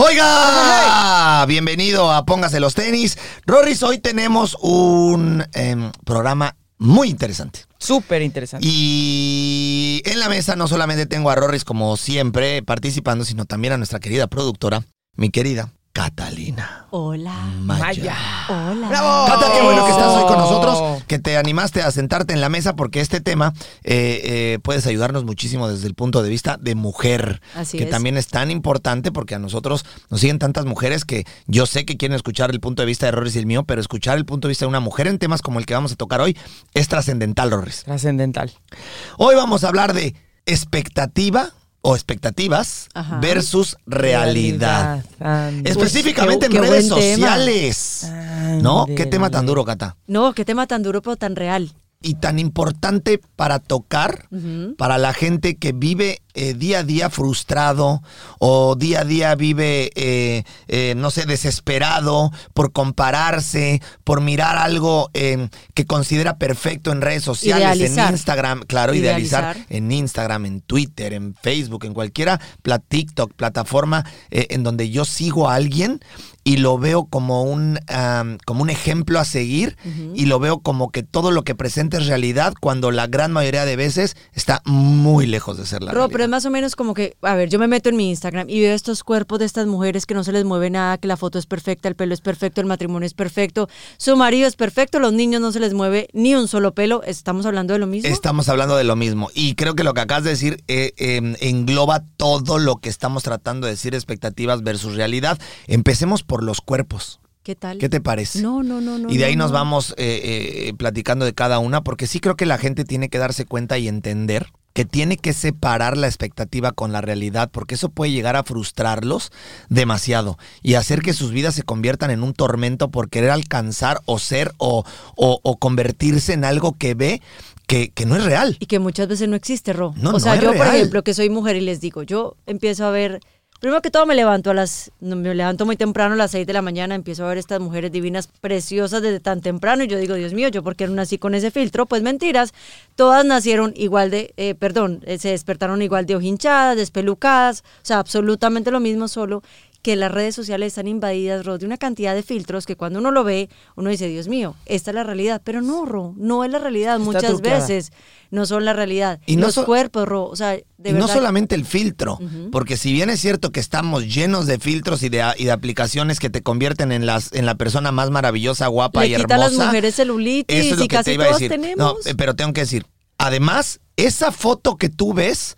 Oiga, bienvenido a Póngase los tenis. Rorris, hoy tenemos un em, programa muy interesante. Súper interesante. Y en la mesa no solamente tengo a Rorris como siempre participando, sino también a nuestra querida productora, mi querida Catalina. Hola. Maya. Hola. ¡Bravo! Cata, qué bueno que estás hoy con nosotros, que te animaste a sentarte en la mesa porque este tema eh, eh, puedes ayudarnos muchísimo desde el punto de vista de mujer, Así que es. también es tan importante porque a nosotros nos siguen tantas mujeres que yo sé que quieren escuchar el punto de vista de Rorris y el mío, pero escuchar el punto de vista de una mujer en temas como el que vamos a tocar hoy es trascendental, Rorris. Trascendental. Hoy vamos a hablar de expectativa o expectativas Ajá. versus realidad. Específicamente Pues, qué- en qué redes sociales. ¿No? ¿Qué tema tan duro, Cata? No, qué tema tan duro pero tan real. Y tan importante para tocar para la gente que vive eh, día a día frustrado o día a día vive, eh, eh, no sé, desesperado por compararse, por mirar algo eh, que considera perfecto en redes sociales, Idealizar. en Instagram, claro, idealizar, Idealizar. en Instagram, en Twitter, en Facebook, en cualquiera, TikTok, plataforma eh, en donde yo sigo a alguien y lo veo como un, como un ejemplo a seguir y lo veo como que todo lo que presenta es realidad cuando la gran mayoría de veces está muy lejos de ser la Ro, pero es realidad. más o menos como que, a ver, yo me meto en mi Instagram y veo estos cuerpos de estas mujeres que no se les mueve nada, que la foto es perfecta, el pelo es perfecto, el matrimonio es perfecto, su marido es perfecto, los niños no se les mueve ni un solo pelo. ¿Estamos hablando de lo mismo? Estamos hablando de lo mismo y creo que lo que acabas de decir eh, eh, engloba todo lo que estamos tratando de decir, expectativas versus realidad. Empecemos por los cuerpos. ¿Qué tal? ¿Qué te parece? No, no, no, no. Y de ahí no, nos no. vamos eh, eh, platicando de cada una, porque sí creo que la gente tiene que darse cuenta y entender que tiene que separar la expectativa con la realidad, porque eso puede llegar a frustrarlos demasiado y hacer que sus vidas se conviertan en un tormento por querer alcanzar o ser o, o- o convertirse en algo que ve que, que no es real. Y que muchas veces no existe, Ro. No, o sea, no es yo, por ejemplo, que soy mujer y les digo, yo empiezo a ver. Primero que todo me levanto a las, me levanto muy temprano a las 6 de la mañana, empiezo a ver estas mujeres divinas, preciosas desde tan temprano y yo digo, Dios mío, ¿yo por qué no nací con ese filtro? Pues mentiras, todas nacieron igual de, eh, perdón, eh, se despertaron igual de ojinchadas, despelucadas, o sea, absolutamente lo mismo, solo que las redes sociales están invadidas, Ro, de una cantidad de filtros que cuando uno lo ve, uno dice, Dios mío, esta es la realidad, pero no, Ro, no es la realidad, Está muchas truqueada. veces no son la realidad. Y no Los so- cuerpos, Ro, o sea, de y verdad. no solamente el filtro, porque si bien es cierto que estamos llenos de filtros y de, y de aplicaciones que te convierten en, las, en la persona más maravillosa, guapa Le y quita a hermosa. las mujeres celulitis Eso es lo y que casi te iba a decir. No, eh, pero tengo que decir, además, esa foto que tú ves,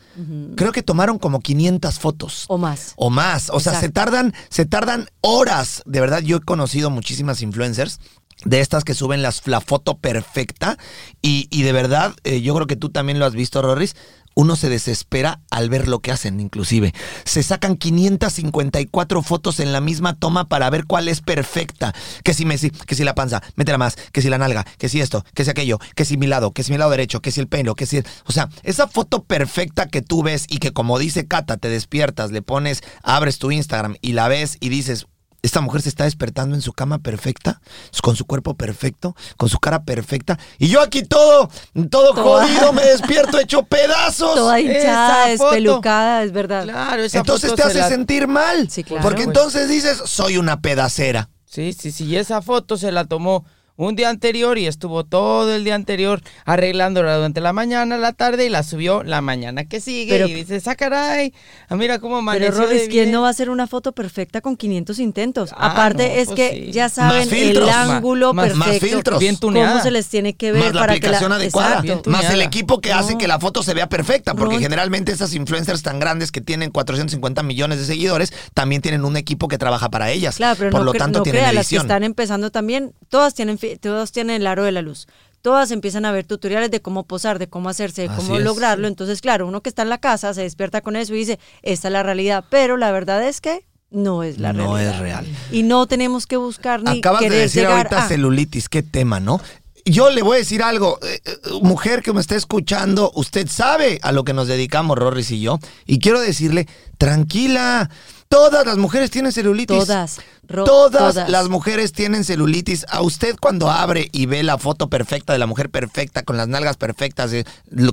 creo que tomaron como 500 fotos. O más. O más. O sea, se tardan, se tardan horas. De verdad, yo he conocido muchísimas influencers de estas que suben las, la foto perfecta. Y, y de verdad, eh, yo creo que tú también lo has visto, Rorris. Uno se desespera al ver lo que hacen, inclusive. Se sacan 554 fotos en la misma toma para ver cuál es perfecta. Que si Messi, que si la panza, métela más, que si la nalga, que si esto, que si aquello, que si mi lado, que si mi lado derecho, que si el pelo, que si... O sea, esa foto perfecta que tú ves y que como dice Cata, te despiertas, le pones, abres tu Instagram y la ves y dices, esta mujer se está despertando en su cama perfecta, con su cuerpo perfecto, con su cara perfecta. Y yo aquí todo, todo Toda- jodido, me despierto hecho pedazos. Toda hinchada, despelucada, es verdad. Claro, esa Entonces foto te hace la- sentir mal. Sí, claro. Porque Pues- entonces dices, soy una pedacera. Sí, sí, sí. Y esa foto se la tomó un día anterior y estuvo todo el día anterior arreglándola durante la mañana, la tarde y la subió la mañana que sigue. Pero- y dice, ah, caray, ah, mira cómo amaneció Pero de ¿quién bien". no va a hacer una foto perfecta con 500 intentos? Ah, Aparte no, es pues que sí. ya saben Más filtros. el ángulo más- más perfecto, filtros. Bien tuneada. cómo se les tiene que ver Más la para aplicación que la adecuada. Exacto. Más el equipo que hace que la foto se vea perfecta. Porque No. generalmente esas influencers tan grandes que tienen 450 millones de seguidores también tienen un equipo que trabaja para ellas. Claro, pero Por no, lo tanto no tienen crea, las que edición. están empezando también, todas tienen, todas tienen el aro de la luz. Todas empiezan a ver tutoriales de cómo posar, de cómo hacerse, de Así cómo es. lograrlo. Entonces, claro, uno que está en la casa se despierta con eso y dice, esta es la realidad. Pero la verdad es que no es la No realidad. es real. Y no tenemos que buscar ni Acabas de decir ahorita a- celulitis, qué tema, ¿no? Yo le voy a decir algo, eh, eh, mujer que me está escuchando, usted sabe a lo que nos dedicamos, Rorris y yo, y quiero decirle, tranquila, todas las mujeres tienen celulitis. Todas, Ro- todas, todas. las mujeres tienen celulitis. A usted cuando abre y ve la foto perfecta de la mujer perfecta, con las nalgas perfectas, eh,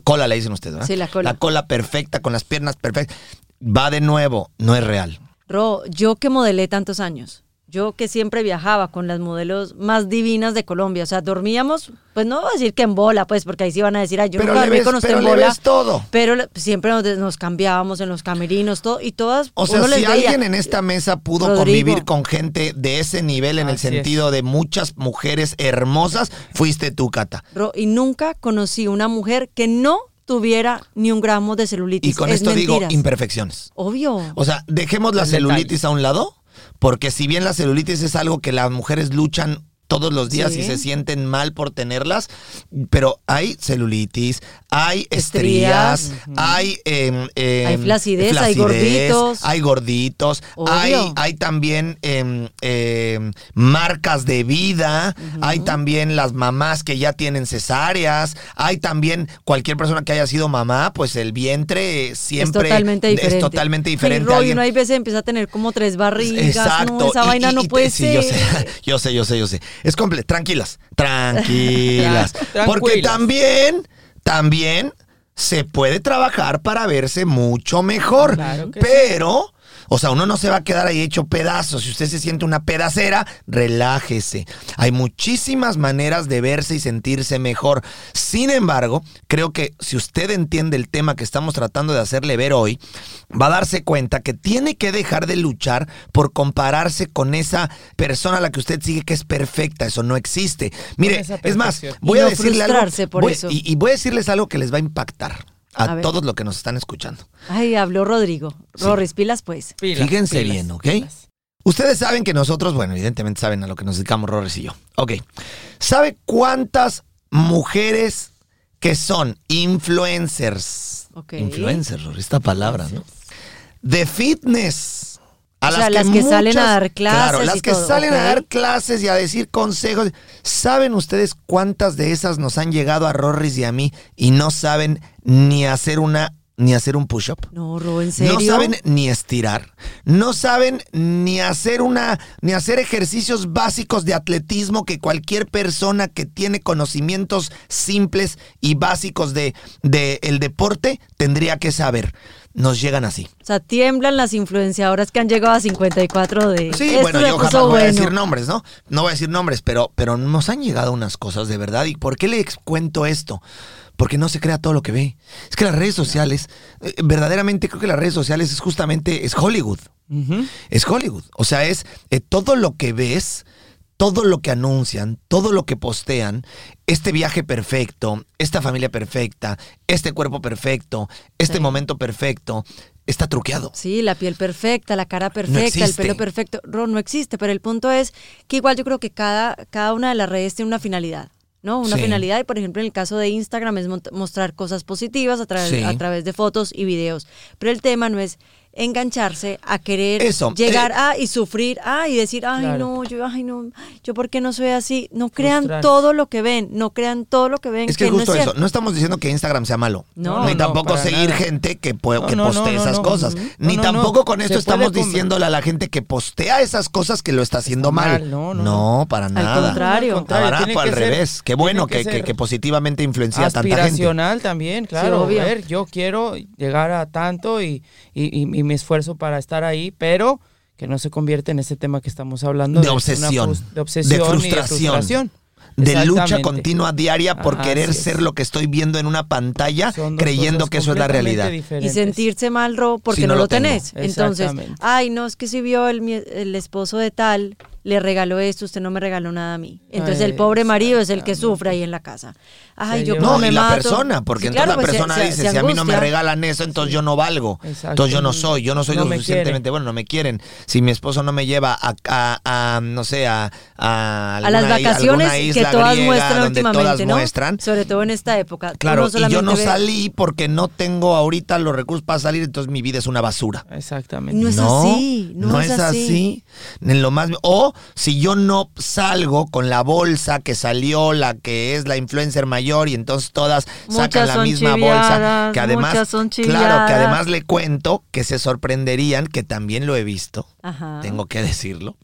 cola le dicen ustedes, ¿verdad? Sí, la cola. La cola perfecta, con las piernas perfectas, va de nuevo, no es real. Ro, yo que modelé tantos años, yo que siempre viajaba con las modelos más divinas de Colombia, o sea, dormíamos, pues no voy a decir que en bola, pues, porque ahí sí van a decir, ay, yo Pero nunca dormí ves- con usted pero en le bola. ves todo. Pero le- siempre nos, nos cambiábamos en los camerinos, todo, y todas, O sea, si veía, alguien en esta mesa pudo Rodrigo. convivir con gente de ese nivel en el es. sentido de muchas mujeres hermosas, fuiste tú, Cata. Y nunca conocí una mujer que no tuviera ni un gramo de celulitis. Y con Es esto digo imperfecciones. Obvio. O sea, dejemos la El celulitis a un lado, porque si bien la celulitis es algo que las mujeres luchan todos los días Sí. y se sienten mal por tenerlas, pero hay celulitis, hay Estrías. estrías, hay em, Hay flacidez, hay gorditos. hay gorditos, Obvio. hay, hay también em, marcas de vida, hay también las mamás que ya tienen cesáreas, hay también cualquier persona que haya sido mamá, pues el vientre siempre es totalmente diferente. Es totalmente diferente. Ay, Ro, y Alguien- uno hay veces empieza a tener como tres barrigas. Exacto. No, esa y- vaina y- no y- puede sí, ser. yo sé, yo sé, yo sé, yo sé. Es comple tranquilas, tranquilas. Tra- Porque también, también se puede trabajar para verse mucho mejor. Claro que sí. O sea, uno no se va a quedar ahí hecho pedazos. Si usted se siente una pedacera, relájese. Hay muchísimas maneras de verse y sentirse mejor. Sin embargo, creo que si usted entiende el tema que estamos tratando de hacerle ver hoy, va a darse cuenta que tiene que dejar de luchar por compararse con esa persona a la que usted sigue que es perfecta. Eso no existe. Mire, es más, voy a decirle algo. por eso. Y, y voy a decirles algo que les va a impactar a, todos los que nos están escuchando. Ay, habló Rodrigo. Rorris, pilas pues. Pilas, Fíjense pilas, bien, ¿ok? pilas. Ustedes saben que nosotros, bueno, evidentemente saben a lo que nos dedicamos Rores y yo. Ok. ¿Sabe cuántas mujeres que son influencers? Ok. Influencers, esta palabra, ¿no? De fitness. A O sea, las que salen a dar clases Claro, las y que todo, salen a dar clases y a decir consejos. ¿Saben ustedes cuántas de esas nos han llegado a Rorris y a mí y no saben ni hacer una ni hacer un push-up? No, Ro, ¿en serio? No saben ni estirar, no saben ni hacer una, ni hacer ejercicios básicos de atletismo que cualquier persona que tiene conocimientos simples y básicos de, de el deporte tendría que saber. Nos llegan así. O sea, tiemblan las influenciadoras que han llegado a 54 de... Sí, Esto bueno, yo jamás voy a bueno. decir nombres, ¿no? No voy a decir nombres, pero, pero nos han llegado unas cosas de verdad. ¿Y por qué les cuento esto? Porque no se crea todo lo que ve. Es que las redes sociales, eh, verdaderamente creo que las redes sociales es justamente, es Hollywood. Es Hollywood. O sea, es eh, todo lo que ves, todo lo que anuncian, todo lo que postean, este viaje perfecto, esta familia perfecta, este cuerpo perfecto, este Sí. momento perfecto, está truqueado. Sí, la piel perfecta, la cara perfecta, el pelo perfecto. Ro, no existe, pero el punto es que igual yo creo que cada, cada una de las redes tiene una finalidad. ¿no? Una Sí. finalidad y por ejemplo en el caso de Instagram es mostrar cosas positivas a, través Sí. a través de fotos y videos. Pero el tema no es engancharse a querer Eso, llegar eh, a y sufrir a y decir, ay Claro. no, yo, ay no, yo por qué no soy así. No crean todo lo que ven, no crean todo lo que ven. Es que, no justo es eso, cierto. no estamos diciendo que Instagram sea malo. No, ni no, tampoco seguir nada. gente que, pue- No, que postee no, esas no. cosas. Ni tampoco no. con esto puede estamos diciéndole a la gente que postea esas cosas que lo está haciendo mal. mal, no, no, no. para nada. contrario. Al contrario, Ahora, tiene al que ser- revés. Qué bueno tiene que, que que- que positivamente influencia a tanta gente. aspiracional también, claro. obvio. a ver, yo quiero llegar a tanto y, y, y- y mi esfuerzo para estar ahí, pero que no se convierta en ese tema que estamos hablando De obsesión, de obsesión de y frustración, de frustración. De lucha continua diaria por Ajá, querer es. ser lo que estoy viendo en una pantalla, creyendo que eso es la realidad. y sentirse mal, Ro, porque Si no no, lo tenés. Entonces, ay, no, es que si vio el, el esposo de tal, le regaló esto, usted no me regaló nada a mí. Entonces el pobre marido es el que sufre ahí en la casa. Ay, yo No, me y la mato. persona, porque Sí, entonces claro, la pues, persona se- dice, se si a mí no me regalan eso, entonces yo no valgo. Exacto. Entonces yo no soy, yo no soy No lo me suficientemente quieren. bueno, no me quieren. Si mi esposo no me lleva a, a- a, no sé, a, a, a las vacaciones alguna que isla todas griega muestran donde últimamente, todas ¿no? muestran. Sobre todo en esta época. Claro, y yo no ve- salí porque no tengo ahorita los recursos para salir, entonces mi vida es una basura. Exactamente. No es así, no es así. En lo más, o si yo no salgo con la bolsa que salió, la que es la influencer mayor, y entonces todas sacan la misma bolsa. Que además, claro, que además le cuento que se sorprenderían, que también lo he visto, Ajá. tengo que decirlo.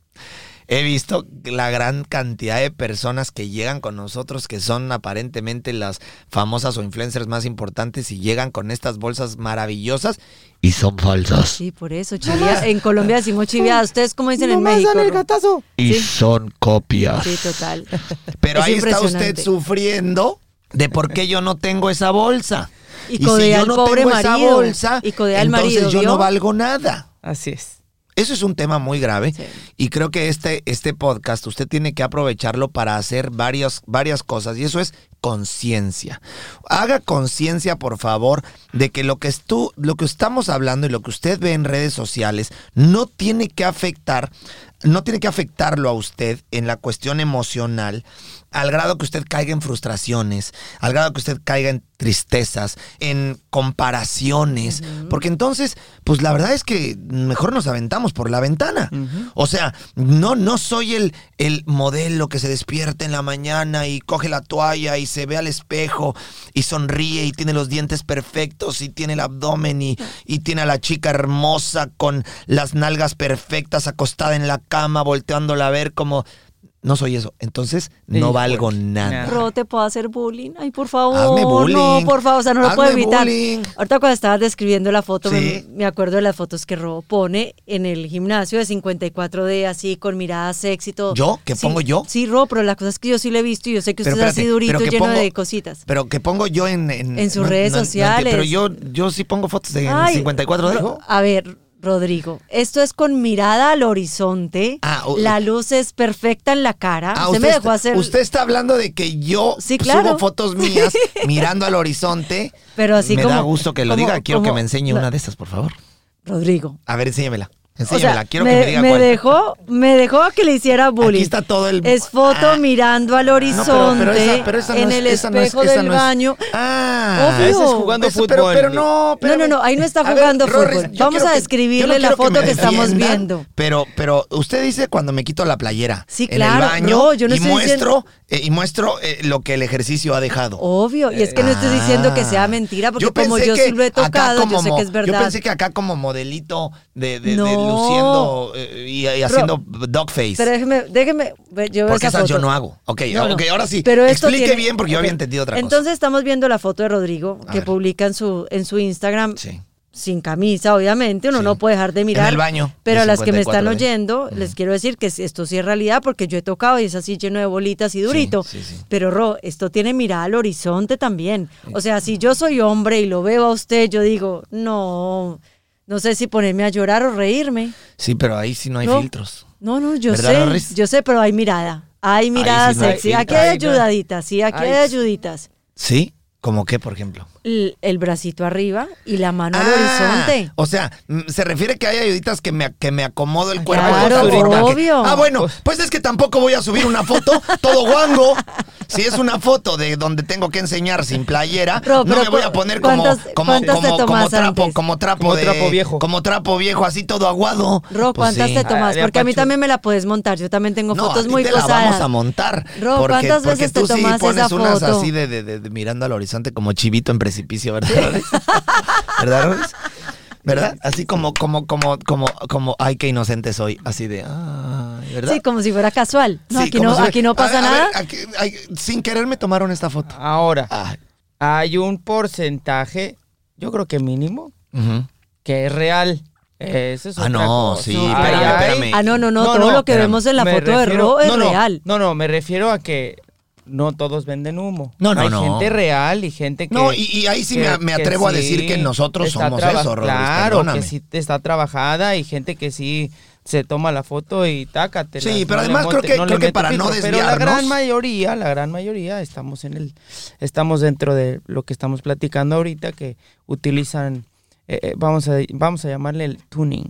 He visto la gran cantidad de personas que llegan con nosotros, que son aparentemente las famosas o influencers más importantes, y llegan con estas bolsas maravillosas y son falsas. Sí, por eso, chivia. En Colombia decimos chiviada. ¿Ustedes cómo dicen en Nomás México? dan el gatazo. Y Sí. son copias. Sí, total. Pero Es ahí está usted sufriendo de por qué yo no tengo esa bolsa. Y si codea yo al no pobre tengo esa marido. bolsa, Y codea al entonces marido, yo ¿vio? no valgo nada. Así es. Eso es un tema muy grave Sí. y creo que este, este podcast usted tiene que aprovecharlo para hacer varias, varias cosas y eso es conciencia. Haga conciencia, por favor, de que lo que, estu- lo que estamos hablando y lo que usted ve en redes sociales no tiene que afectar, no tiene que afectarlo a usted en la cuestión emocional al grado que usted caiga en frustraciones, al grado que usted caiga en tristezas, en comparaciones, porque entonces, pues la verdad es que mejor nos aventamos por la ventana. O sea, no, no soy el, el modelo que se despierta en la mañana y coge la toalla y se ve al espejo y sonríe y tiene los dientes perfectos y tiene el abdomen y, y tiene a la chica hermosa con las nalgas perfectas acostada en la cama, volteándola a ver como... No soy eso. Entonces, no valgo nada. Ro, te puedo hacer bullying. Ay, por favor. Hazme bullying. No, por favor, o sea, no lo Hazme puedo evitar. bullying. Ahorita cuando estabas describiendo la foto, me, Sí. me acuerdo de las fotos que Ro pone en el gimnasio de 54D, así, con mirada sexy y todo. ¿Yo? ¿Qué Sí, pongo yo? Sí, Ro, pero la cosa es que yo sí lo he visto y yo sé que Pero usted es así durito, lleno pongo- de cositas. Pero que pongo yo en... En, En sus redes sociales. pero yo, yo sí pongo fotos de Ay, 54 de... Ro- A ver, Rodrigo, esto es con mirada al horizonte. Ah, o- la luz es perfecta en la cara. Ah, usted, me está- dejó hacer. usted está hablando de que yo Sí, claro. subo fotos mías mirando al horizonte. Pero así me como- da gusto que lo como- diga. Quiero que me enseñe no. una de estas, por favor. Rodrigo. A ver, enséñamela. O Enséñamela. sea, Quiero me, que me diga me cuál. dejó, me dejó a que le hiciera bullying. Aquí está todo el- Es foto Ah. mirando al horizonte pero esa- pero esa no en es- el no es- espejo del no baño. Ah. Obvio. Ese es jugando Eso, pero, fútbol. pero no, No, no, no, ahí no está ver, jugando Rorris, fútbol. Vamos a describirle no la que foto que estamos viendo. Pero, pero usted dice cuando me quito la playera Sí, en claro, el baño no, yo no y estoy muestro eh, y muestro eh, lo que el ejercicio ha dejado. Obvio, y es que no estoy diciendo que sea Ah. mentira, porque como yo sí lo he tocado, yo sé que es verdad. Yo pensé que acá como modelito de, No. Luciendo eh, y, y haciendo dog face. Pero déjeme, déjeme, yo veo porque esa esas yo no hago. Ok, No, no. ok, ahora sí. Pero esto Explique tiene- bien porque yo había entendido otra Entonces estamos viendo la foto de Rodrigo A que ver. publica en su, en su Instagram. cosa. Sí. sin camisa, obviamente, uno Sí. no puede dejar de mirar. el baño, Pero a las que me están 54D. oyendo, les quiero decir que esto sí es realidad porque yo he tocado y es así lleno de bolitas y durito. sí. Pero Ro, esto tiene mirada al horizonte también. O sea, si yo soy hombre y lo veo a usted, yo digo, no, no sé si ponerme a llorar o reírme. Sí, pero ahí sí no hay No. filtros. No, no, yo ¿Verdad, sé, yo sé, pero hay mirada. Hay mirada sí no hay sexy. filtro. Aquí hay ayudaditas, sí, aquí hay Ay. ayuditas. ¿Sí? ¿Cómo qué, por ejemplo? El, el bracito arriba y la mano al Ah, horizonte. O sea, mm, se refiere que hay ayuditas que me, que me acomodo el cuerpo. Claro, de tal forma que- obvio. ah, bueno, pues es que tampoco voy a subir una foto todo guango. Si es una foto de donde tengo que enseñar sin playera, no me voy a poner como, ¿cuántas- como, te como, como trapo, como trapo Como de- trapo viejo. Como trapo viejo, así todo aguado. Ro, Pues ¿cuántas sí. te tomas? Ah, Porque a mí también me la puedes montar. Yo también tengo No, fotos a ti muy te la posadas. vamos a montar. Ro, porque, ¿cuántas porque veces te tú sí tomas pones esa unas foto? así de, de- de- de mirando al horizonte como chivito en precipicio, ¿verdad? ¿Verdad? ¿Verdad? Así como, como, como, como, como, ay, qué inocente soy. Así de, ay, ¿verdad? Sí, como si fuera casual. No, Sí, aquí, no, si- aquí no pasa a- a ver, nada. aquí- ay, sin querer me tomaron esta foto. Ahora, Ay, hay un porcentaje, yo creo que mínimo, que es real. Eso es Ah, no, cosa. sí, espérame, espérame. Ah, no, no, no, todo lo que espérame. vemos en la Me foto de Ro es no, no, real. No, no, me refiero a que no todos venden humo. No, no, Hay no. gente real y gente que... No, y, y ahí sí me, me atrevo a decir que nosotros somos traba- eso, Rodríguez, Claro, perdóname. que sí está trabajada y gente que sí se toma la foto y tácate. Sí, pero además creo que- creo que para no Pero la gran desviarnos- mayoría, la gran mayoría estamos en el, estamos dentro de lo que estamos platicando ahorita que utilizan, eh, eh, vamos a, vamos a llamarle el tuning.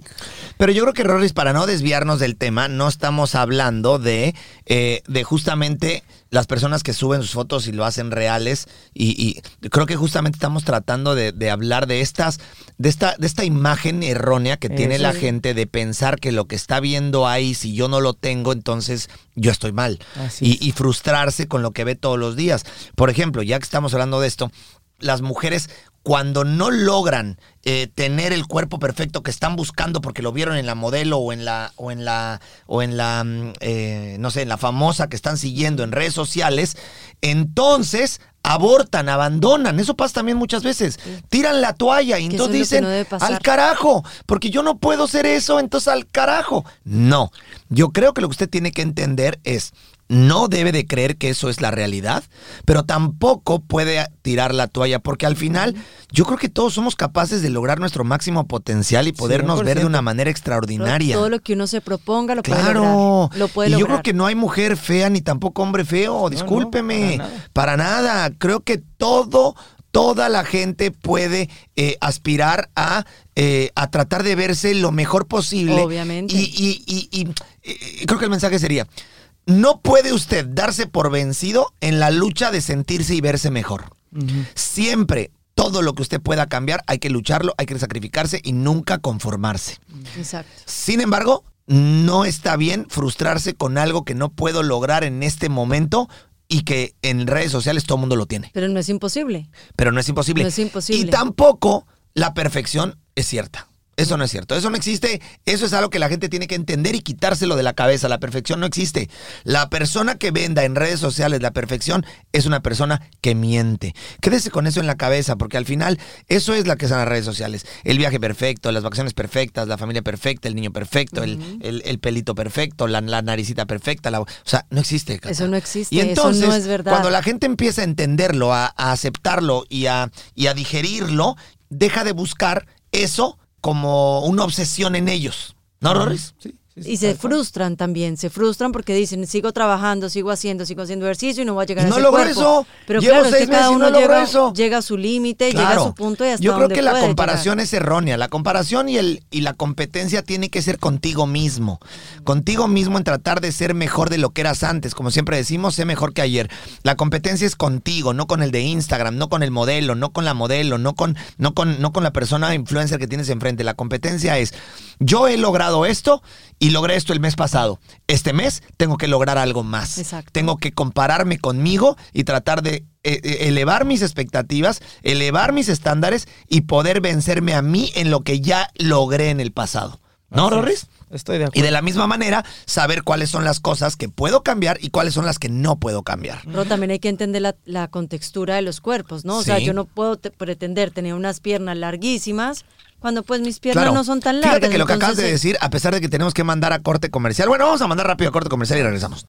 Pero yo creo que, Roris, para no desviarnos del tema, no estamos hablando de, eh, de justamente las personas que suben sus fotos y lo hacen reales. Y, y creo que justamente estamos tratando de, de hablar de estas, de esta, de esta imagen errónea que tiene Eso la es. gente de pensar que lo que está viendo ahí, si yo no lo tengo, entonces yo estoy mal. Y frustrarse con lo que ve todos los días. Por ejemplo, ya que estamos hablando de esto, las mujeres cuando no logran eh, tener el cuerpo perfecto que están buscando porque lo vieron en la modelo o en la o en la o en la mm, eh, no sé en la famosa que están siguiendo en redes sociales entonces abortan abandonan. Eso pasa también muchas veces. Tiran la toalla y entonces es dicen no al carajo porque yo no puedo ser eso entonces al carajo no. Yo creo que lo que usted tiene que entender es no debe de creer que eso es la realidad, pero tampoco puede tirar la toalla, porque al final yo creo que todos somos capaces de lograr nuestro máximo potencial y podernos ver de 100%. una manera extraordinaria. Todo lo que uno se proponga lo puede Claro, lograr. Lo puede y yo creo que no hay mujer fea ni tampoco hombre feo, discúlpeme, para nada. para nada. Creo que todo, toda la gente puede eh, aspirar a, eh, a tratar de verse lo mejor posible. Obviamente. Y, y- y- y, eh, creo que el mensaje sería, no puede usted darse por vencido en la lucha de sentirse y verse mejor. Siempre, todo lo que usted pueda cambiar, hay que lucharlo, hay que sacrificarse y nunca conformarse. Exacto. Sin embargo, no está bien frustrarse con algo que no puedo lograr en este momento y que en redes sociales todo el mundo lo tiene. Pero no es imposible. Pero no es imposible. No es imposible. Y tampoco la perfección es cierta. Eso no es cierto, eso no existe, eso es algo que la gente tiene que entender y quitárselo de la cabeza, la perfección no existe. La persona que venda en redes sociales la perfección es una persona que miente. Quédese con eso en la cabeza, porque al final eso es la que son las redes sociales. El viaje perfecto, las vacaciones perfectas, la familia perfecta, el niño perfecto, el, el- el pelito perfecto, la, la naricita perfecta, la- o sea, no existe. Cata. Eso no existe, Y eso entonces, no es verdad. cuando la gente empieza a entenderlo, a, a aceptarlo y a, y a digerirlo, deja de buscar eso como una obsesión en ellos. ¿No, Roris? Sí, sí, Y se frustran también, se frustran porque dicen, sigo trabajando, sigo haciendo, sigo haciendo ejercicio y no voy a llegar Y a no ese logro cuerpo. eso. Pero Llevo claro, es seis que cada meses y uno no llega, eso. llega a su límite, llega a su punto y hasta Yo creo donde que la comparación llegar. es errónea. La comparación y, el, y la competencia tiene que ser contigo mismo. Contigo mismo en tratar de ser mejor de lo que eras antes. Como siempre decimos, sé mejor que ayer. La competencia es contigo, no con el de Instagram, no con el modelo, no con la modelo, no con, no con, no con la persona influencer que tienes enfrente. La competencia es, yo he logrado esto y logré esto el mes pasado. Este mes tengo que lograr algo más. Exacto. Tengo que compararme conmigo y tratar de eh, eh, elevar mis expectativas, elevar mis estándares y poder vencerme a mí en lo que ya logré en el pasado. ¿No. Rorris? Estoy de Y acuerdo. de la misma manera, saber cuáles son las cosas que puedo cambiar y cuáles son las que no puedo cambiar. Pero también hay que entender la, la contextura de los cuerpos, ¿no? O sea, yo no puedo te- pretender tener unas piernas larguísimas cuando pues mis piernas Claro. no son tan largas. Fíjate que lo que acabas de entonces, decir, a pesar de que tenemos que mandar a corte comercial, bueno, vamos a mandar rápido a corte comercial y regresamos.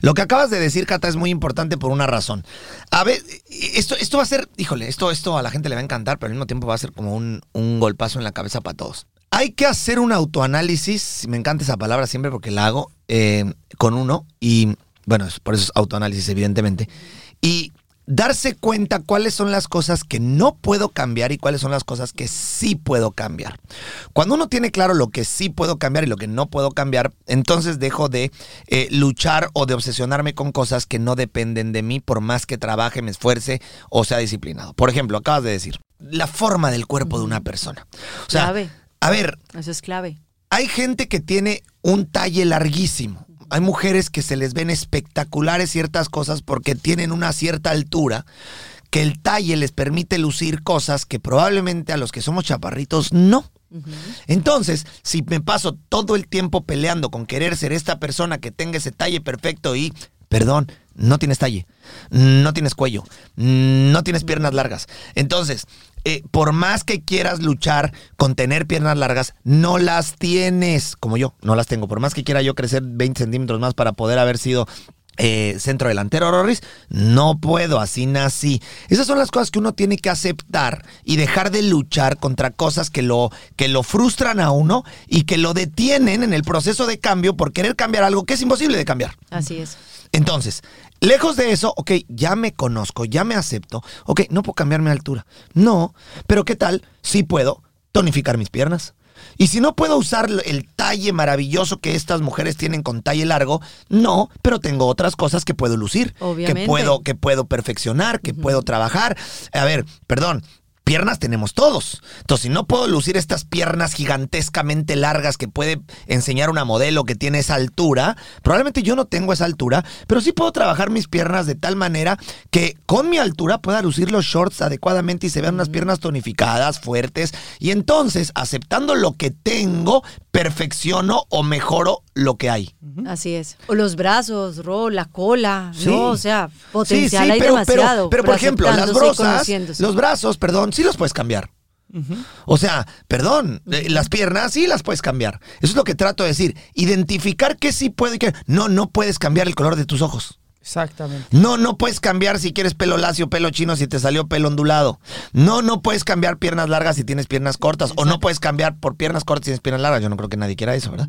Lo que acabas de decir, Cata, es muy importante por una razón. A ver, esto, esto va a ser, híjole, esto, esto a la gente le va a encantar, pero al mismo tiempo va a ser como un, un golpazo en la cabeza para todos. hay que hacer un autoanálisis, me encanta esa palabra siempre porque la hago eh, con uno y bueno, por eso es autoanálisis evidentemente, y darse cuenta cuáles son las cosas que no puedo cambiar y cuáles son las cosas que sí puedo cambiar. Cuando uno tiene claro lo que sí puedo cambiar y lo que no puedo cambiar, entonces dejo de eh, luchar o de obsesionarme con cosas que no dependen de mí por más que trabaje, me esfuerce o sea disciplinado. Por ejemplo, acabas de decir, la forma del cuerpo de una persona. O sea, Clave. a ver, Eso es clave. hay gente que tiene un talle larguísimo. Hay mujeres que se les ven espectaculares ciertas cosas porque tienen una cierta altura que el talle les permite lucir cosas que probablemente a los que somos chaparritos no. Entonces, si me paso todo el tiempo peleando con querer ser esta persona que tenga ese talle perfecto y, perdón, no tienes talle, no tienes cuello, no tienes piernas largas. Entonces, eh, por más que quieras luchar con tener piernas largas, no las tienes, como yo, no las tengo. Por más que quiera yo crecer 20 centímetros más para poder haber sido eh, centro delantero, Rorris, no puedo, así nací. Esas son las cosas que uno tiene que aceptar y dejar de luchar contra cosas que lo, que lo frustran a uno y que lo detienen en el proceso de cambio por querer cambiar algo que es imposible de cambiar. Así es. Entonces, lejos de eso, ok, ya me conozco, ya me acepto, ok, no puedo cambiar mi altura. No, pero ¿qué tal? Sí puedo tonificar mis piernas. Y si no puedo usar el talle maravilloso que estas mujeres tienen con talle largo, no, pero tengo otras cosas que puedo lucir, Obviamente. que puedo que puedo perfeccionar, que puedo trabajar. A ver, perdón, piernas tenemos todos. Entonces, si no puedo lucir estas piernas gigantescamente largas que puede enseñar una modelo que tiene esa altura, probablemente yo no tengo esa altura, pero sí puedo trabajar mis piernas de tal manera que con mi altura pueda lucir los shorts adecuadamente y se vean unas piernas tonificadas, fuertes. Y entonces, aceptando lo que tengo, perfecciono o mejoro lo que hay. Así es. O los brazos, Ro, la cola, Sí. ¿no? O sea, potencial Sí, sí, hay pero, demasiado. Pero, pero, por ejemplo, las aceptándose y brosas, conociéndose. los brazos, perdón, sí los puedes cambiar. O sea, perdón, eh, las piernas sí las puedes cambiar. Eso es lo que trato de decir. Identificar qué sí puede y qué no. No puedes cambiar el color de tus ojos. Exactamente. No, no puedes cambiar si quieres pelo lacio, pelo chino, si te salió pelo ondulado. No, no puedes cambiar piernas largas si tienes piernas cortas. O no puedes cambiar por piernas cortas si tienes piernas largas. Yo no creo que nadie quiera eso, ¿verdad?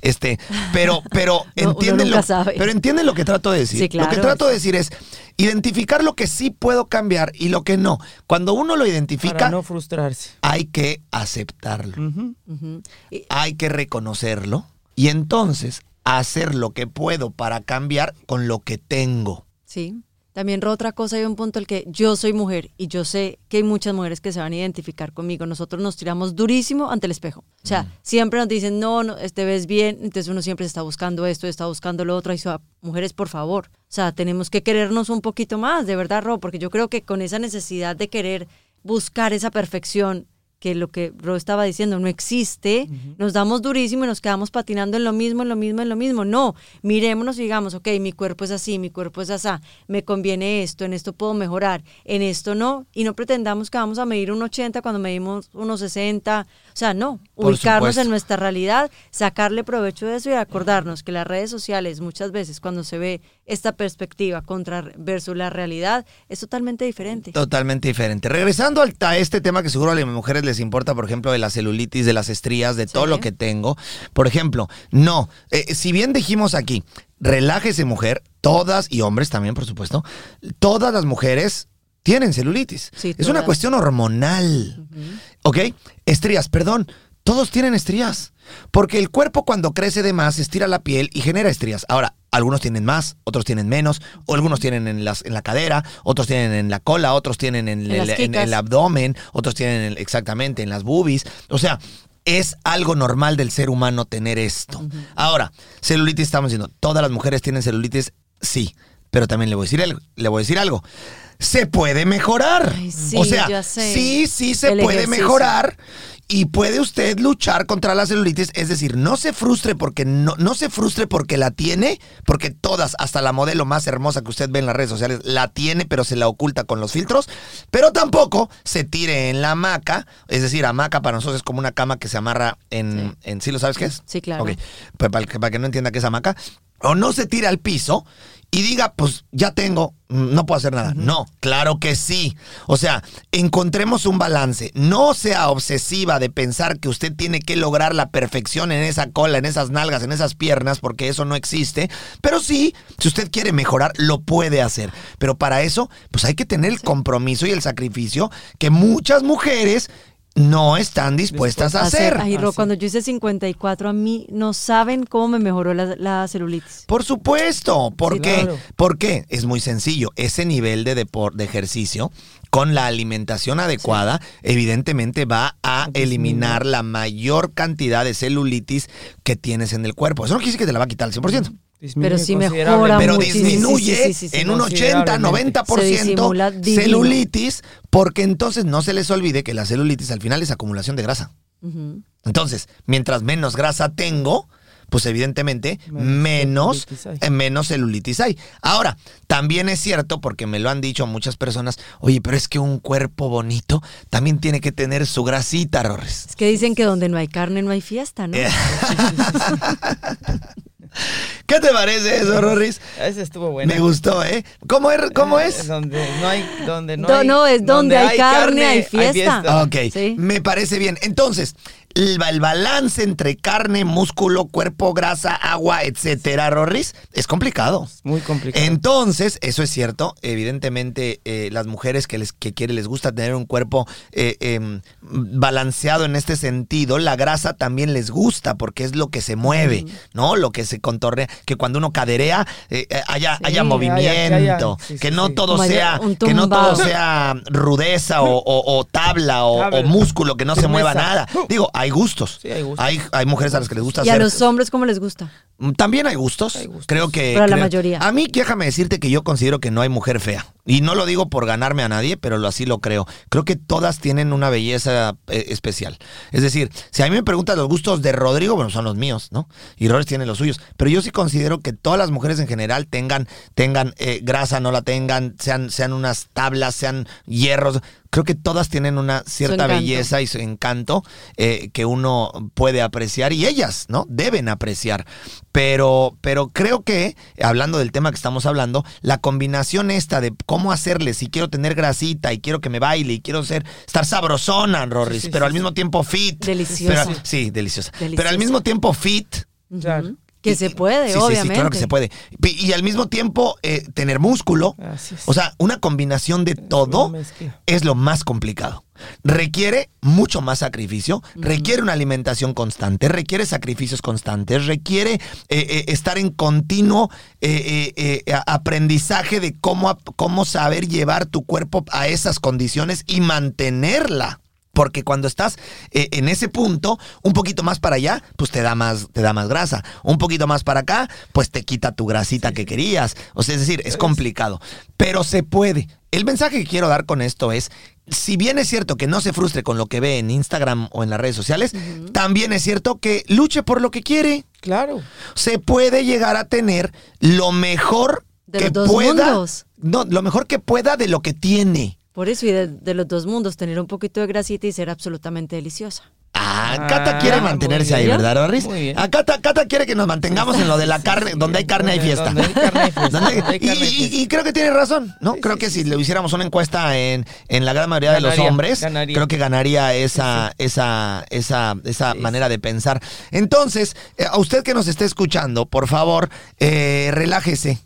Este, pero, pero No, entienden lo, sabe. pero entienden lo que trato de decir. Sí, claro. Lo que trato de decir es identificar lo que sí puedo cambiar y lo que no. Cuando uno lo identifica, Para no frustrarse. hay que aceptarlo hay que reconocerlo y entonces hacer lo que puedo para cambiar con lo que tengo. Sí. También Ro, otra cosa, hay un punto el que yo soy mujer y yo sé que hay muchas mujeres que se van a identificar conmigo. Nosotros nos tiramos durísimo ante el espejo. O sea, siempre nos dicen, no, no, te ves bien, entonces uno siempre está buscando esto, está buscando lo otro. Y dice, mujeres, por favor. O sea, tenemos que querernos un poquito más, de verdad, Ro, porque yo creo que con esa necesidad de querer buscar esa perfección, que lo que Ro estaba diciendo no existe, nos damos durísimo y nos quedamos patinando en lo mismo, en lo mismo, en lo mismo. No, mirémonos y digamos, ok, mi cuerpo es así, mi cuerpo es así, me conviene esto, en esto puedo mejorar, en esto no, y no pretendamos que vamos a medir un 80 cuando medimos unos 60, o sea, no, Por ubicarnos supuesto. en nuestra realidad, sacarle provecho de eso y acordarnos que las redes sociales muchas veces cuando se ve esta perspectiva contra versus la realidad es totalmente diferente. Totalmente diferente. Regresando al- a este tema que seguro a las mujeres les importa, por ejemplo, de la celulitis, de las estrías, de todo lo que tengo. Por ejemplo, no, eh, si bien dijimos aquí, relájese mujer, todas, y hombres también, por supuesto, todas las mujeres tienen celulitis. Sí, es una cuestión hormonal. ¿Ok? Estrías, perdón. Todos tienen estrías. Porque el cuerpo cuando crece de más estira la piel y genera estrías. Ahora, algunos tienen más, otros tienen menos, o algunos tienen en, las, en la cadera, otros tienen en la cola, otros tienen en, En el, en abdomen, otros tienen en- exactamente en las boobies. O sea, es algo normal del ser humano tener esto. Ahora, celulitis, estamos diciendo, ¿todas las mujeres tienen celulitis? Sí. Pero también le voy a decir algo. Le voy a decir algo. Se puede mejorar. Ay, sí, o sea, sí, sí se El puede ejercicio. mejorar y puede usted luchar contra la celulitis, es decir, no se frustre porque no, no se frustre porque la tiene, porque todas, hasta la modelo más hermosa que usted ve en las redes sociales, la tiene, pero se la oculta con los filtros, pero tampoco se tire en la hamaca, es decir, hamaca para nosotros es como una cama que se amarra en, en ¿sí lo sabes qué es? Sí, claro. Ok, pues para, que- para que no entienda qué es hamaca, o no se tira al piso y diga, pues ya tengo, no puedo hacer nada. No, claro que sí. O sea, encontremos un balance. No sea obsesiva de pensar que usted tiene que lograr la perfección en esa cola, en esas nalgas, en esas piernas, porque eso no existe. Pero sí, si usted quiere mejorar, lo puede hacer. Pero para eso, pues hay que tener el compromiso y el sacrificio que muchas mujeres no están dispuestas a hacer. Ay, Ro, cuando yo hice 54, a mí no saben cómo me mejoró la, la celulitis. Por supuesto. ¿Por Sí, qué? claro. ¿Por qué? Es muy sencillo. Ese nivel de, depor- de ejercicio con la alimentación adecuada, evidentemente va a eliminar la mayor cantidad de celulitis que tienes en el cuerpo. Eso no quiere decir que te la va a quitar al 100%. Disminuye Pero sí mejora Pero muchísimo. disminuye Sí, sí, sí, sí, en un 80, considerablemente. 90% Se celulitis, porque entonces no se les olvide que la celulitis al final es acumulación de grasa. Entonces, mientras menos grasa tengo, pues evidentemente Menos menos, celulitis hay. eh, menos celulitis hay. Ahora, también es cierto, porque me lo han dicho muchas personas, oye, pero es que un cuerpo bonito también tiene que tener su grasita, Rorres. Es que dicen que donde no hay carne no hay fiesta, ¿no? Eh. ¿Qué te parece eso, Rorris? Ese estuvo bueno. Me gustó, ¿eh? ¿Cómo es? ¿Cómo es? Donde no hay, donde no Do- hay, no, es donde hay carne, hay fiesta. Ok, Sí. me parece bien. Entonces, el, el balance entre carne, músculo, cuerpo, grasa, agua, etcétera, Rorris, es complicado. Muy complicado. Entonces, eso es cierto. Evidentemente, eh, las mujeres que les que quiere, les gusta tener un cuerpo eh, em, balanceado en este sentido, la grasa también les gusta porque es lo que se mueve, ¿no? Lo que se contorrea, que cuando uno caderea eh, eh, haya, Sí, haya haya- movimiento, que haya- sí, que sí, no sí. todo sea, que no todo sea rudeza o, o- o tabla o, o músculo, que no se mueva nada. Digo, hay gustos. Sí, hay gustos. Hay, hay mujeres a las que les gusta Y a hacer los hombres, ¿cómo les gusta? Mm, También hay gustos. Hay gustos. Creo que. Pero a la creo- mayoría. A mí, déjame decirte que yo considero que no hay mujer fea. Y no lo digo por ganarme a nadie, pero lo, así lo creo. Creo que todas tienen una belleza eh, especial. Es decir, si a mí me preguntan los gustos de Rodrigo, bueno, son los míos, ¿no? Y Rodríguez tiene los suyos. Pero yo sí considero que todas las mujeres en general tengan, tengan eh, grasa, no la tengan, sean, sean unas tablas, sean hierros. Creo que todas tienen una cierta belleza y su encanto eh, que uno puede apreciar y ellas, ¿no? Deben apreciar. Pero, pero creo que, hablando del tema que estamos hablando, la combinación esta de cómo hacerle, si quiero tener grasita y quiero que me baile y quiero ser, estar sabrosona, Rorris, Sí, sí, pero sí, al mismo tiempo fit. Deliciosa. Pero- sí, deliciosa. Pero al mismo tiempo fit. Claro. Que Y- se puede, sí, sí, obviamente. Sí, claro que se puede. Y, y al mismo tiempo eh, tener músculo. O sea, una combinación de todo es lo más complicado. Requiere mucho más sacrificio, requiere una alimentación constante, requiere sacrificios constantes, requiere eh, eh, estar en continuo eh, aprendizaje de cómo, cómo saber llevar tu cuerpo a esas condiciones y mantenerla. Porque cuando estás eh, en ese punto, un poquito más para allá, pues te da más, te da más grasa. Un poquito más para acá, pues te quita tu grasita que querías. O sea, es decir, es complicado. Pero se puede. El mensaje que quiero dar con esto es, si bien es cierto que no se frustre con lo que ve en Instagram o en las redes sociales, también es cierto que luche por lo que quiere. Claro. Se puede llegar a tener lo mejor De que los dos pueda. mundos. No, lo mejor que pueda de lo que tiene. Por eso, y de, de los dos mundos, tener un poquito de grasita y ser absolutamente deliciosa. Ah, Ah, Cata quiere mantenerse ahí. ¿verdad, Doris? Muy bien. Ah, Cata, Cata quiere que nos mantengamos en lo de la carne, donde hay carne hay Donde- fiesta. donde hay carne hay fiesta, hay y, creo que tiene razón, ¿no? Sí, creo sí, que sí, si le hiciéramos una encuesta en, en la gran mayoría de los hombres, ganaría. creo que ganaría esa, esa, esa, esa manera de pensar. Entonces, eh, a usted que nos esté escuchando, por favor, eh, relájese.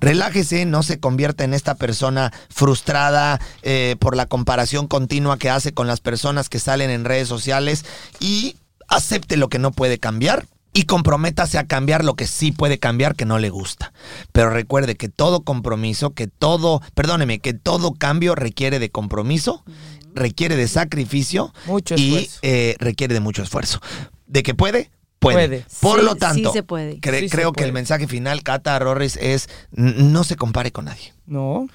Relájese, no se convierta en esta persona frustrada eh, por la comparación continua que hace con las personas que salen en redes sociales y acepte lo que no puede cambiar y comprométase a cambiar lo que sí puede cambiar que no le gusta. Pero recuerde que todo compromiso, que todo, perdóneme, que todo cambio requiere de compromiso, requiere de sacrificio Mucho y eh, requiere de mucho esfuerzo. ¿De que puede? Puede. Puede. Por Sí, lo tanto, sí se puede. cre- Sí se creo que el mensaje final, Cata Rorris, es no se compare con nadie. No.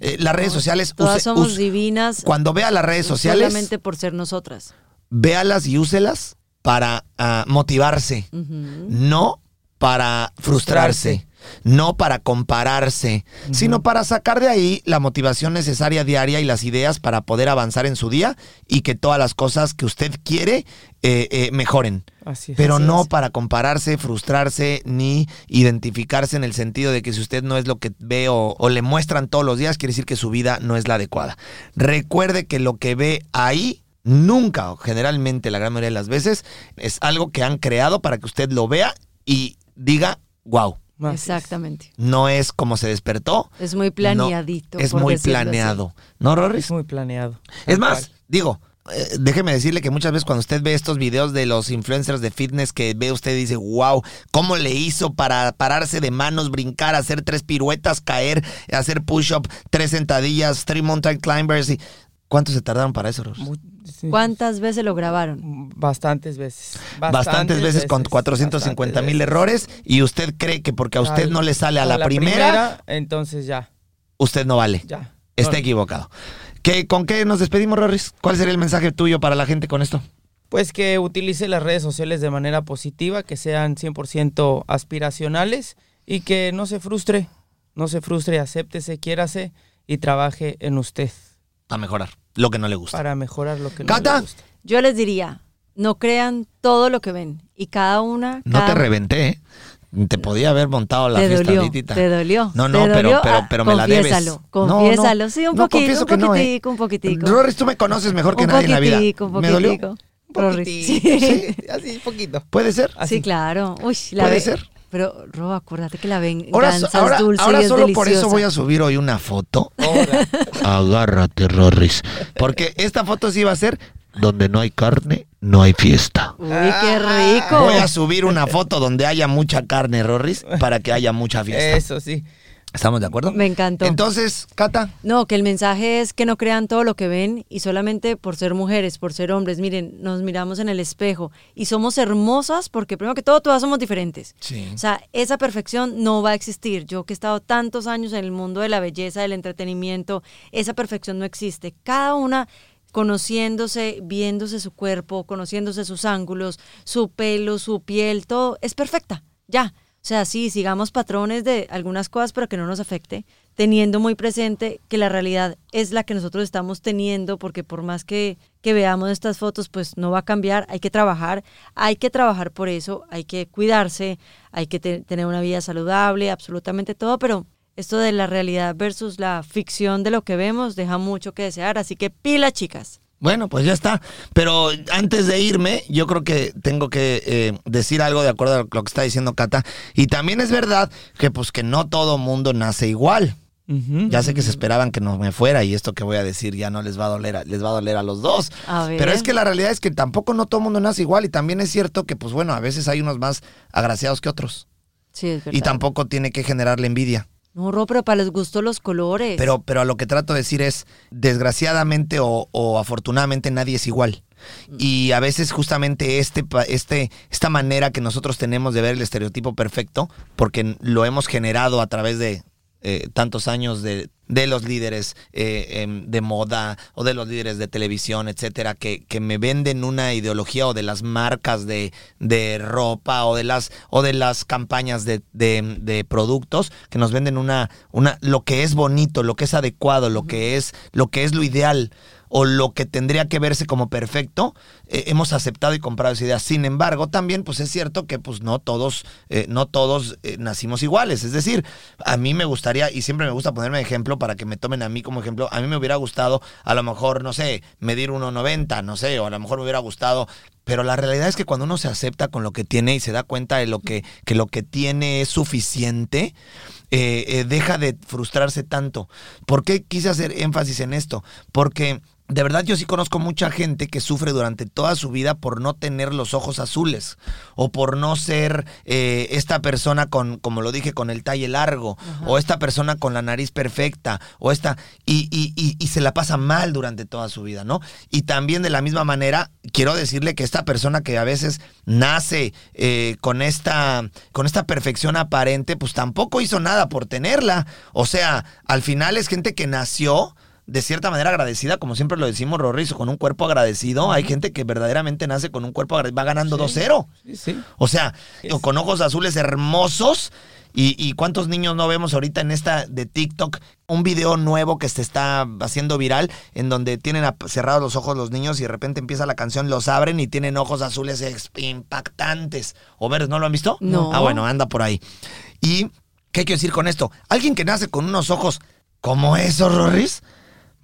Eh, las redes sociales, Todas use- somos use- divinas. cuando vea las redes sociales, Solamente por ser nosotras. véalas y úselas para ah, motivarse, no para frustrarse. No para compararse, sino para sacar de ahí la motivación necesaria diaria y las ideas para poder avanzar en su día y que todas las cosas que usted quiere eh, eh, mejoren. Así es, Pero así no es. para compararse, frustrarse, ni identificarse en el sentido de que si usted no es lo que ve o, o le muestran todos los días, quiere decir que su vida no es la adecuada. Recuerde que lo que ve ahí nunca o generalmente la gran mayoría de las veces es algo que han creado para que usted lo vea y diga, wow. Así es. Exactamente. No es como se despertó. Es muy planeadito. no, es por muy así. planeado. ¿No, Rorris? Es muy planeado. Es más, cual. digo, eh, déjeme decirle que muchas veces cuando usted ve estos videos de los influencers de fitness que ve usted y dice, wow, ¿cómo le hizo para pararse de manos, brincar, hacer tres piruetas, caer, hacer push-up, tres sentadillas, three mountain climbers? Y... ¿Cuánto se tardaron para eso, Ros? Mu- sí. ¿Cuántas veces lo grabaron? Bastantes veces. Bastantes, veces, con 450 bastantes mil errores y usted cree que porque a usted Al- no le sale a la, primera, entonces ya, usted no vale. ya. Está No, equivocado. ¿Qué, ¿Con qué nos despedimos, Rorris? ¿Cuál sería el mensaje tuyo para la gente con esto? Pues que utilice las redes sociales de manera positiva, que sean 100% aspiracionales y que no se frustre, no se frustre, acéptese, quiérase y trabaje en usted A mejorar lo que no le gusta. para mejorar lo que no Cata. le gusta. Yo les diría, no crean todo lo que ven. Y cada una... No cada- te reventé, ¿eh? Te podía haber montado la Te fiesta dolió, ahorita. te dolió. No, no, pero, dolió. pero, Ah, pero me la debes. confiésalo, No, no. Confiésalo, sí, un No, poquito, confieso un que no, ¿eh? poquitico, un poquitico. Roris, tú me conoces mejor que un nadie en la vida. poquitico, un ¿Me dolió? poquitico. Rory, sí. Sí, así, poquito. ¿Puede ser? Así. Sí, claro. Uy, la Puede ve- ser. Pero, Ro, acuérdate que la Ahora, venganza ahora, es dulce ahora y es solo por eso voy a subir hoy una foto. Ahora, Agárrate, Roris. Porque esta foto sí va a ser donde no hay carne, no hay fiesta. Uy, qué rico. Voy a subir una foto donde haya mucha carne, Roris, para que haya mucha fiesta. eso sí. ¿Estamos de acuerdo? Me encantó. Entonces, Cata, No, que el mensaje es que no crean todo lo que ven y solamente por ser mujeres, por ser hombres, miren, nos miramos en el espejo y somos hermosas porque primero que todo todas somos diferentes. Sí. O sea, esa perfección no va a existir. Yo que he estado tantos años en el mundo de la belleza, del entretenimiento, esa perfección no existe. Cada una conociéndose, viéndose su cuerpo, conociéndose sus ángulos, su pelo, su piel, todo es perfecta. Ya. O sea, sí, sigamos patrones de algunas cosas, pero que no nos afecte, teniendo muy presente que la realidad es la que nosotros estamos teniendo, porque por más que, que veamos estas fotos, pues no va a cambiar, hay que trabajar, hay que trabajar por eso, hay que cuidarse, hay que te- tener una vida saludable, absolutamente todo, pero esto de la realidad versus la ficción de lo que vemos deja mucho que desear, así que pila, chicas. Bueno, pues ya está. Pero antes de irme, yo creo que tengo que eh, decir algo de acuerdo a lo que está diciendo Cata. Y también es verdad que pues que no todo mundo nace igual. Ya sé que se esperaban que no me fuera y esto que voy a decir ya no les va a doler, a- les va a doler a los dos. A. Pero es que la realidad es que tampoco no todo mundo nace igual y también es cierto que pues bueno, a veces hay unos más agraciados que otros Sí, es verdad. y tampoco tiene que generarle envidia. No, Ro, pero para los gustos los colores. Pero, pero a lo que trato de decir es, desgraciadamente o, o afortunadamente nadie es igual. Y a veces justamente este, este, esta manera que nosotros tenemos de ver el estereotipo perfecto, porque lo hemos generado a través de eh, tantos años de, de los líderes eh, em, de moda o de los líderes de televisión, etcétera, que, que me venden una ideología o de las marcas de, de ropa o de las, o de las campañas de, de- de productos que nos venden una, una, lo que es bonito, lo que es adecuado, lo que es, lo que es lo ideal o lo que tendría que verse como perfecto, eh, hemos aceptado y comprado esa idea. Sin embargo, también pues es cierto que pues no todos, eh, no todos eh, nacimos iguales. Es decir, a mí me gustaría, y siempre me gusta ponerme ejemplo para que me tomen a mí como ejemplo, a mí me hubiera gustado a lo mejor, no sé, medir 1,90, no sé, o a lo mejor me hubiera gustado pero la realidad es que cuando uno se acepta con lo que tiene y se da cuenta de lo que, que lo que tiene es suficiente, deja de frustrarse tanto. ¿Por qué quise hacer énfasis en esto? Porque de verdad yo sí conozco mucha gente que sufre durante toda su vida por no tener los ojos azules o por no ser eh, esta persona con, como lo dije, con el talle largo o esta persona con la nariz perfecta o esta y, y- y- y se la pasa mal durante toda su vida, ¿no? Y también de la misma manera quiero decirle que esta persona que a veces nace eh, con esta con esta perfección aparente, pues tampoco hizo nada por tenerla. O sea, al final es gente que nació de cierta manera agradecida, como siempre lo decimos, Rorrizo, con un cuerpo agradecido. Hay gente que verdaderamente nace con un cuerpo agradecido, va ganando 2-0. Sí, sí. O sea, con ojos azules hermosos ¿Y, y cuántos niños no vemos ahorita en esta de TikTok? Un video nuevo que se está haciendo viral en donde tienen cerrados los ojos los niños y de repente empieza la canción, los abren y tienen ojos azules impactantes. O verdes, ¿no lo han visto? No. Ah, bueno, anda por ahí. ¿Y qué quiero decir con esto? Alguien que nace con unos ojos como esos, Rorris,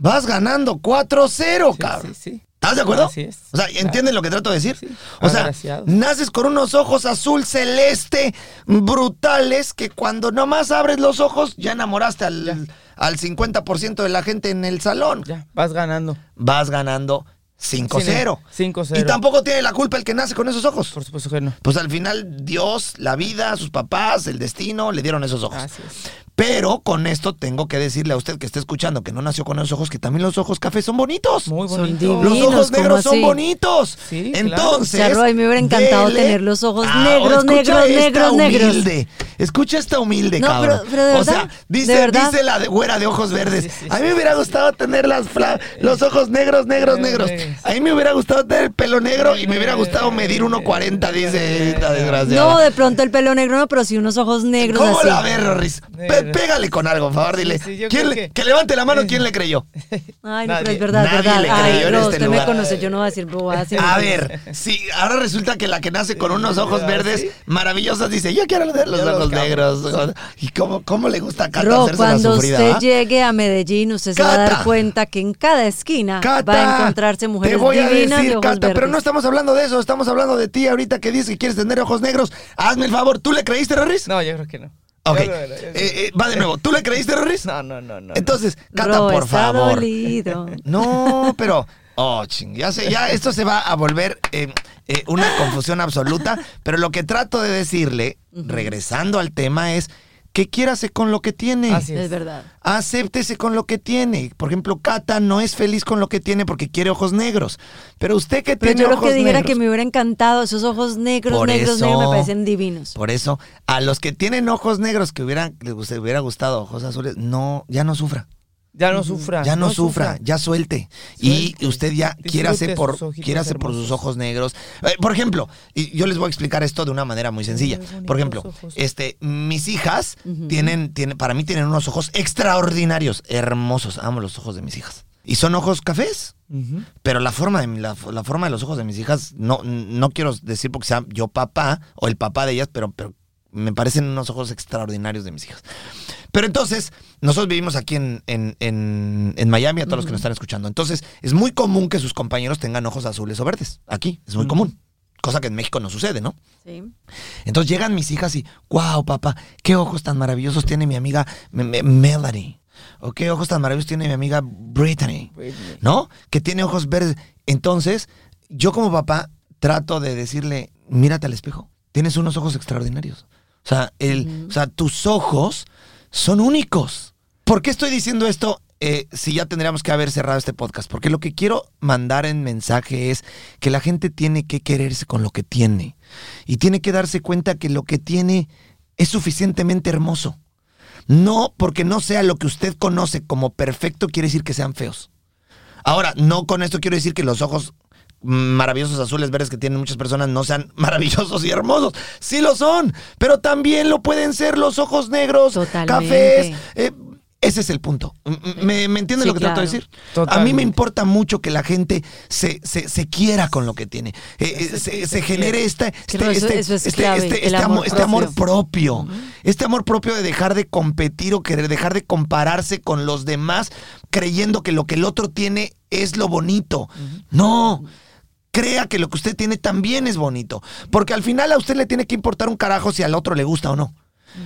vas ganando 4-0, Sí, cabrón. sí, sí. ¿Estás de acuerdo? Así es. O sea, ¿entienden lo que trato de decir? Sí. O sea, naces con unos ojos azul celeste brutales que cuando nomás abres los ojos ya enamoraste al, Ya. al 50% de la gente en el salón. Ya, vas ganando. Vas ganando 5-0. Sí, 5-0. Y tampoco tiene la culpa el que nace con esos ojos. Por supuesto que no. Pues al final Dios, la vida, sus papás, el destino le dieron esos ojos. Así es. Pero con esto tengo que decirle a usted que está escuchando que no nació con esos ojos que también los ojos cafés son bonitos. Muy Son bonito. divinos. Los ojos negros ¿cómo son bonitos. Sí, claro. Entonces. Charro, mí me hubiera encantado dele- tener los ojos Ah, negros, escucha negros, esta negros, negros. humilde. Escucha esta humilde, No, cabrón. pero- pero de o sea, dice, de verdad. dice la de güera de ojos verdes. Sí, sí, a mí me hubiera gustado tener las fla- los ojos negros, negros, Negros, negros. A mí me hubiera gustado tener el pelo negro y me hubiera gustado medir 1.40, dice esta desgraciada. No, de pronto el pelo negro no, pero sí unos ojos negros ¿Cómo así. la ves, Rorris? Pe- Negro. pégale con algo, por favor, dile. Sí, sí, yo ¿Quién creo le- que- que levante la mano, ¿quién le creyó? Ay, no, pero es verdad, Nadie verdad. le creyó Ay, en no, este usted lugar. me conoce, yo no voy a decir bobadas. A ver, sí, ahora resulta que la que nace con unos ojos ¿Ah, verdes maravillosos dice, yo quiero tener los Yo los ojos cambio. negros. ¿Y cómo, cómo le gusta a Cata Ro, hacerse la cuando sufrida? usted ah? llegue a Medellín, usted se va a Cata. dar cuenta que en cada esquina Cata, va a encontrarse mujeres te voy a decir, de Cata, pero no estamos hablando de eso, estamos hablando de ti ahorita que dices que quieres tener ojos negros. Hazme el favor, ¿tú le creíste, Rorris? No, yo creo que no. Ok, Yo yo Eh, eh, va de nuevo, ¿tú le creíste, Rorris? No, no, no, no. Entonces, Cata, Ro, por está favor. dolido. No, pero. Oh, ching, ya sé, ya esto se va a volver eh, eh, una confusión absoluta. Pero lo que trato de decirle, regresando al tema, es que quiérase con lo que tiene. Así Es es. verdad. Acéptese con lo que tiene. Por ejemplo, Cata no es feliz con lo que tiene porque quiere ojos negros. Pero usted que Pero tiene yo lo ojos que dijera negros. que me hubiera encantado, esos ojos negros, Por negros, eso- negros, me parecen divinos. Por eso, a los que tienen ojos negros que hubieran, les hubiera gustado ojos azules, no, ya no sufra. Ya no sufra. Ya no, sufra, ya suelte. Y usted ya quiera hacer por, sus por sus ojos negros. Eh, por ejemplo, y yo les voy a explicar esto de una manera muy sencilla. Por ejemplo, este, mis hijas tienen, tienen, para mí tienen unos ojos extraordinarios, hermosos. Amo los ojos de mis hijas. Y son ojos cafés. Pero la forma, de, la forma de los ojos de mis hijas, no, no quiero decir porque sea yo papá o el papá de ellas, pero, pero me parecen unos ojos extraordinarios de mis hijas. Pero entonces, nosotros vivimos aquí en, en, en- en Miami, a todos los que nos están escuchando. Entonces, es muy común que sus compañeros tengan ojos azules o verdes. Aquí, es muy común. Cosa que en México no sucede, ¿no? Sí. Entonces llegan mis hijas y, wow, papá, qué ojos tan maravillosos tiene mi amiga Me- Me- Melanie. O qué ojos tan maravillosos tiene mi amiga Brittany. Britney. ¿No? Que tiene ojos verdes. Entonces, yo como papá trato de decirle, mírate al espejo. Tienes unos ojos extraordinarios. O sea, el, o sea tus ojos son únicos. ¿Por qué estoy diciendo esto eh, si ya tendríamos que haber cerrado este podcast? Porque lo que quiero mandar en mensaje es que la gente tiene que quererse con lo que tiene. Y tiene que darse cuenta que lo que tiene es suficientemente hermoso. No porque no sea lo que usted conoce como perfecto quiere decir que sean feos. Ahora, no con esto quiero decir que los ojos maravillosos azules verdes que tienen muchas personas no sean maravillosos y hermosos. Sí lo son, pero también lo pueden ser los ojos negros, Totalmente. cafés. eh, ese es el punto. ¿Me, me entiendes Sí, lo que trato de decir? A mí me importa mucho que la gente se, se, se quiera con lo que tiene. Eh, eh, se, se genere esta, este, Claro, eso- este- eso es este- clave, este- el este amor amor, este amor propio. propio. Este amor propio de dejar de competir o querer dejar de compararse con los demás creyendo que lo que el otro tiene es lo bonito. No. Crea que lo que usted tiene también es bonito. Porque al final a usted le tiene que importar un carajo si al otro le gusta o no.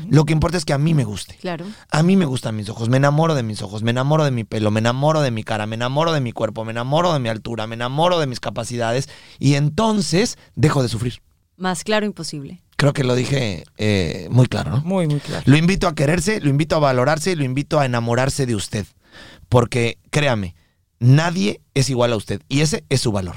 Lo que importa es que a mí me guste. Claro. A mí me gustan mis ojos, me enamoro de mis ojos, me enamoro de mi pelo, me enamoro de mi cara, me enamoro de mi cuerpo, me enamoro de mi altura, me enamoro de mis capacidades y entonces dejo de sufrir. Más claro imposible. Creo que lo dije eh, muy claro, ¿no? Muy, muy claro. Lo invito a quererse, lo invito a valorarse y lo invito a enamorarse de usted. Porque créame, nadie es igual a usted y ese es su valor.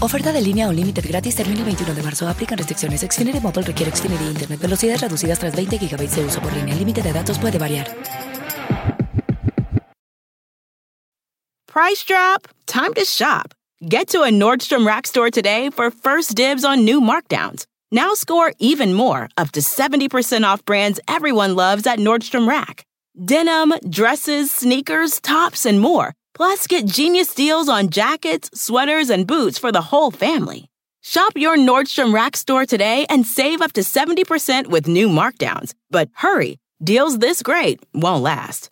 Oferta de línea Unlimited gratis termina el 21 de marzo. Aplican restricciones. Xfinity Mobile requiere Xfinity Internet. Velocidades reducidas tras 20 GB de uso por línea. El límite de datos puede variar. Price drop? Time to shop. Get to a Nordstrom Rack store today for first dibs on new markdowns. Now score even more, up to 70% off brands everyone loves at Nordstrom Rack. Denim, dresses, sneakers, tops, and more. Plus, get genius deals on jackets, sweaters, and boots for the whole family. Shop your Nordstrom Rack store today and save up to 70% with new markdowns. But hurry, deals this great won't last.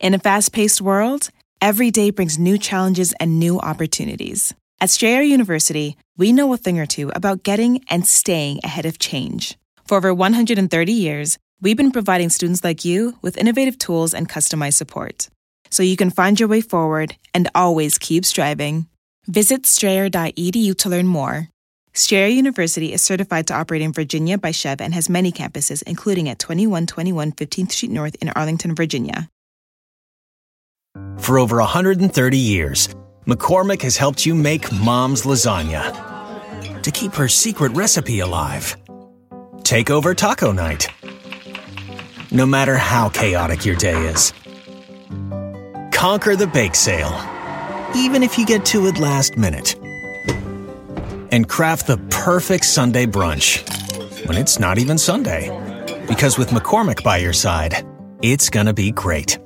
In a fast paced world, every day brings new challenges and new opportunities. At Strayer University, we know a thing or two about getting and staying ahead of change. For over 130 years, we've been providing students like you with innovative tools and customized support so you can find your way forward and always keep striving. Visit strayer.edu to learn more. Strayer University is certified to operate in Virginia by Chev and has many campuses, including at 2121 15th Street North in Arlington, Virginia. For over 130 years, McCormick has helped you make mom's lasagna to keep her secret recipe alive. Take over taco night. No matter how chaotic your day is, conquer the bake sale, even if you get to it last minute. And craft the perfect Sunday brunch when it's not even Sunday. Because with McCormick by your side, it's gonna be great.